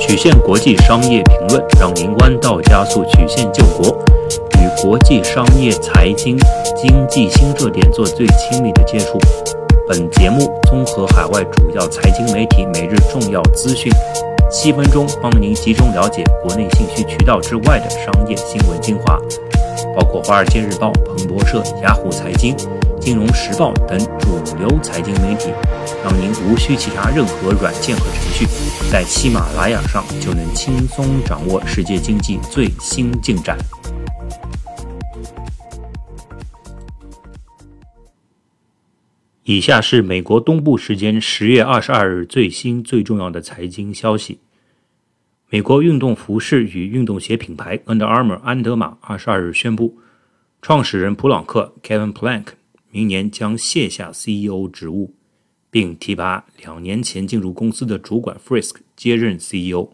曲线国际商业评论，让您弯道加速曲线救国，与国际商业、财经、经济新热点做最亲密的接触。本节目综合海外主要财经媒体每日重要资讯，七分钟帮您集中了解国内信息渠道之外的商业新闻精华，包括《华尔街日报》、彭博社、雅虎财经、金融时报等主流财经媒体，让您无需其他任何软件和程序，在喜马拉雅上就能轻松掌握世界经济最新进展。以下是美国东部时间十月二十二日最新最重要的财经消息：美国运动服饰与运动鞋品牌 Under Armour 安德玛二十二日宣布，创始人普朗克 Kevin Plank 明年将卸下 CEO 职务，并提拔两年前进入公司的主管 Frisk 接任 CEO。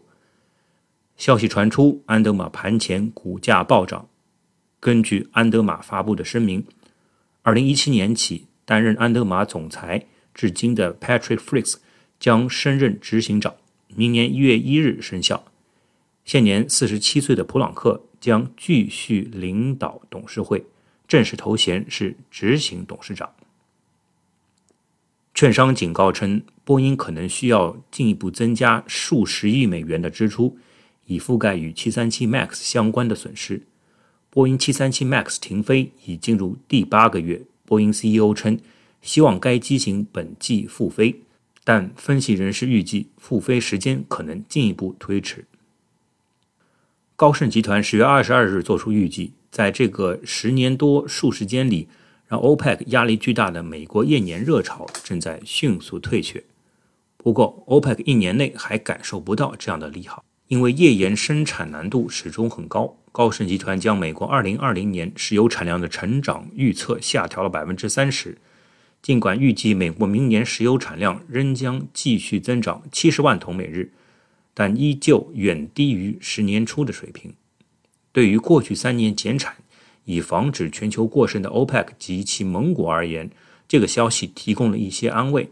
消息传出，安德玛盘前股价暴涨。根据安德玛发布的声明，二零一七年起。担任安德玛总裁至今的 Patrick Frisk 将升任执行长，明年一月一日生效。现年四十七岁的普朗克将继续领导董事会，正式头衔是执行董事长。券商警告称，波音可能需要进一步增加数十亿美元的支出，以覆盖与737 MAX 相关的损失。波音737 MAX 停飞已进入第八个月。波音 CEO 称，希望该机型本季复飞，但分析人士预计复飞时间可能进一步推迟。高盛集团十月二十二日作出预计，在这个十年多数时间里，让 OPEC 压力巨大的美国页岩热潮正在迅速退却。不过，OPEC 一年内还感受不到这样的利好，因为页岩生产难度始终很高。高盛集团将美国2020年石油产量的成长预测下调了百分之三十，尽管预计美国明年石油产量仍将继续增长七十万桶每日，但依旧远低于十年初的水平。对于过去三年减产以防止全球过剩的 OPEC 及其盟国而言，这个消息提供了一些安慰，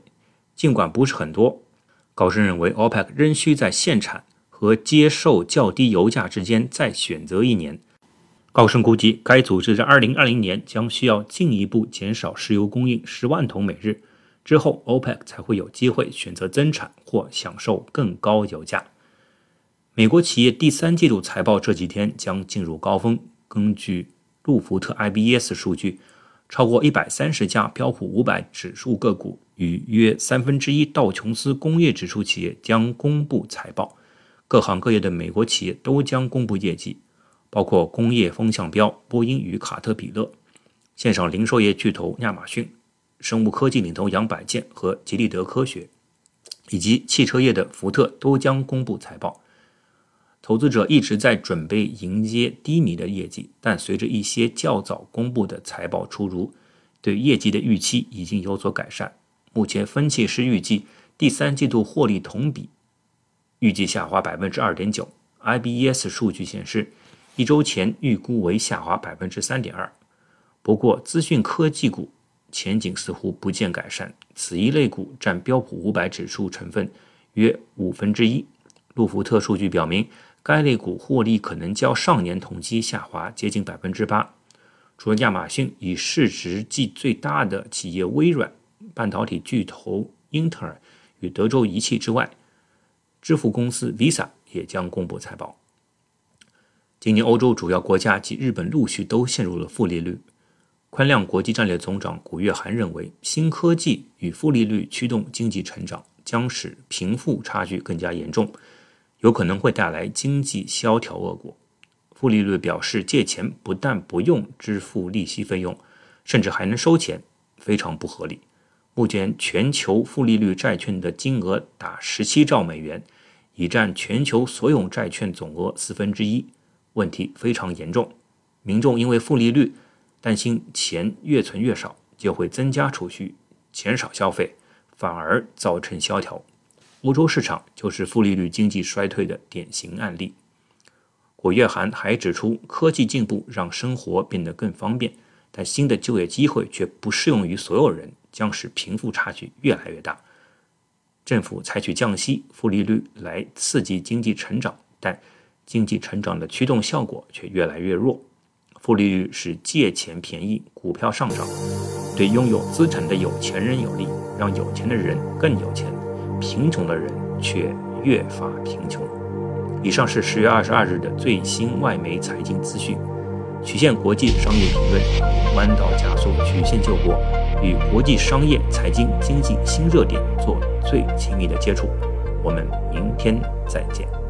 尽管不是很多。高盛认为，OPEC 仍需在限产。和接受较低油价之间再选择一年，高盛估计该组织在2020年将需要进一步减少石油供应十万桶每日，之后 OPEC 才会有机会选择增产或享受更高油价。美国企业第三季度财报这几天将进入高峰，根据路福特 IBS 数据，超过130家标普500指数个股与约三分之一道琼斯工业指数企业将公布财报。各行各业的美国企业都将公布业绩，包括工业风向标波音与卡特彼勒、线上零售业巨头亚马逊、生物科技领头羊百健和吉利德科学，以及汽车业的福特都将公布财报。投资者一直在准备迎接低迷的业绩，但随着一些较早公布的财报出炉，对业绩的预期已经有所改善。目前分析师预计第三季度获利同比。预计下滑百分之二点九，IBES 数据显示，一周前预估为下滑百分之三点二。不过，资讯科技股前景似乎不见改善，此一类股占标普五百指数成分约五分之一。路福特数据表明，该类股获利可能较上年同期下滑接近百分之八。除了亚马逊以市值计最大的企业微软、半导体巨头英特尔与德州仪器之外，支付公司 Visa 也将公布财报。今年欧洲主要国家及日本陆续都陷入了负利率。宽量国际战略总长古月涵认为，新科技与负利率驱动经济成长将使贫富差距更加严重，有可能会带来经济萧条恶果。负利率表示，借钱不但不用支付利息费用，甚至还能收钱，非常不合理。目前，全球负利率债券的金额达十七兆美元。已占全球所有债券总额四分之一，问题非常严重。民众因为负利率担心钱越存越少，就会增加储蓄，减少消费，反而造成萧条。欧洲市场就是负利率经济衰退的典型案例。古月涵还指出，科技进步让生活变得更方便，但新的就业机会却不适用于所有人，将使贫富差距越来越大。政府采取降息、负利率来刺激经济成长，但经济成长的驱动效果却越来越弱。负利率使借钱便宜，股票上涨，对拥有资产的有钱人有利，让有钱的人更有钱，贫穷的人却越发贫穷。以上是十月二十二日的最新外媒财经资讯。曲线国际商业评论，弯道加速，曲线救国，与国际商业、财经、经济新热点做最亲密的接触。我们明天再见。